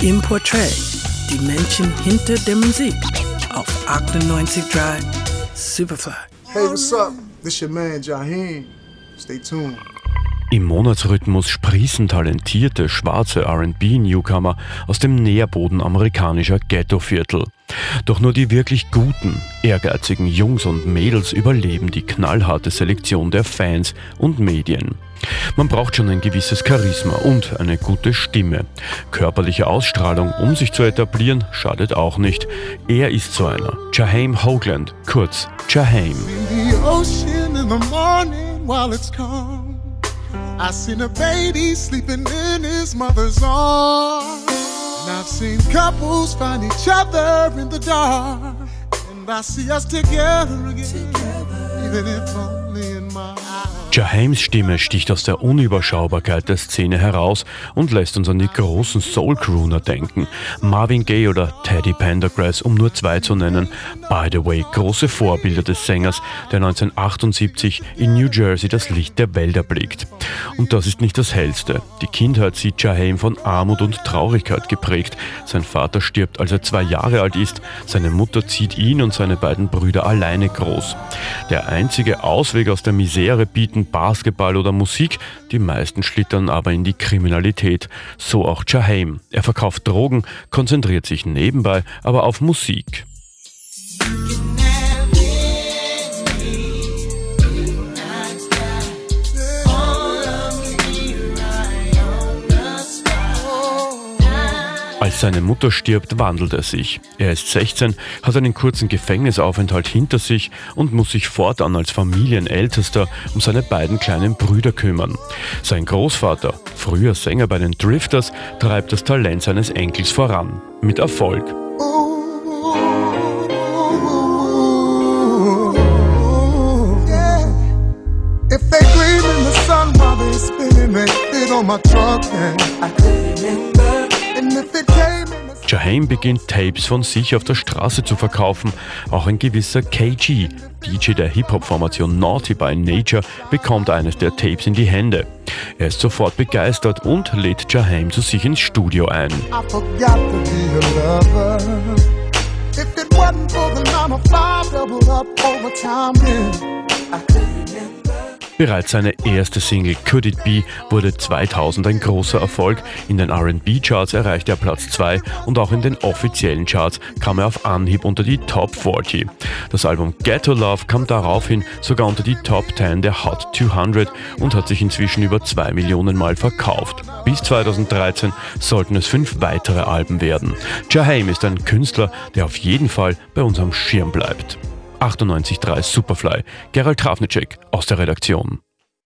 Im Portrait, die Menschen hinter der Musik auf 98.3 Superfly. Hey, what's up? This your man Jaheem. Stay tuned. Im Monatsrhythmus sprießen talentierte schwarze RB-Newcomer aus dem Nährboden amerikanischer Ghettoviertel. Doch nur die wirklich guten, ehrgeizigen Jungs und Mädels überleben die knallharte Selektion der Fans und Medien. Man braucht schon ein gewisses Charisma und eine gute Stimme. Körperliche Ausstrahlung, um sich zu etablieren, schadet auch nicht. Er ist so einer. Jaheim Hoagland, kurz Jaheim. I seen a baby sleeping in his mother's arms. And I've seen couples find each other in the dark. And I see us together again, together. even if only in my Jaheims Stimme sticht aus der Unüberschaubarkeit der Szene heraus und lässt uns an die großen Soul-Crooner denken. Marvin Gaye oder Teddy Pendergrass, um nur zwei zu nennen. By the way, große Vorbilder des Sängers, der 1978 in New Jersey das Licht der Welt erblickt. Und das ist nicht das Hellste. Die Kindheit sieht Jaheim von Armut und Traurigkeit geprägt. Sein Vater stirbt, als er zwei Jahre alt ist. Seine Mutter zieht ihn und seine beiden Brüder alleine groß. Der einzige Ausweg aus der Misere bieten Basketball oder Musik, die meisten schlittern aber in die Kriminalität. So auch Jaheim. Er verkauft Drogen, konzentriert sich nebenbei aber auf Musik. Seine Mutter stirbt, wandelt er sich. Er ist 16, hat einen kurzen Gefängnisaufenthalt hinter sich und muss sich fortan als Familienältester um seine beiden kleinen Brüder kümmern. Sein Großvater, früher Sänger bei den Drifters, treibt das Talent seines Enkels voran. Mit Erfolg. Jaheim beginnt Tapes von sich auf der Straße zu verkaufen. Auch ein gewisser KG, DJ der Hip-Hop-Formation Naughty by Nature, bekommt eines der Tapes in die Hände. Er ist sofort begeistert und lädt Jaheim zu sich ins Studio ein. If it wasn't for the 9 to 5 doubled up overtime, I. Bereits seine erste Single Could It Be wurde 2000 ein großer Erfolg. In den RB-Charts erreichte er Platz 2 und auch in den offiziellen Charts kam er auf Anhieb unter die Top 40. Das Album Ghetto Love kam daraufhin sogar unter die Top 10 der Hot 200 und hat sich inzwischen über 2 Millionen Mal verkauft. Bis 2013 sollten es fünf weitere Alben werden. Jaheim ist ein Künstler, der auf jeden Fall bei unserem Schirm bleibt. 98.3 Superfly. Gerald Trafnicek aus der Redaktion.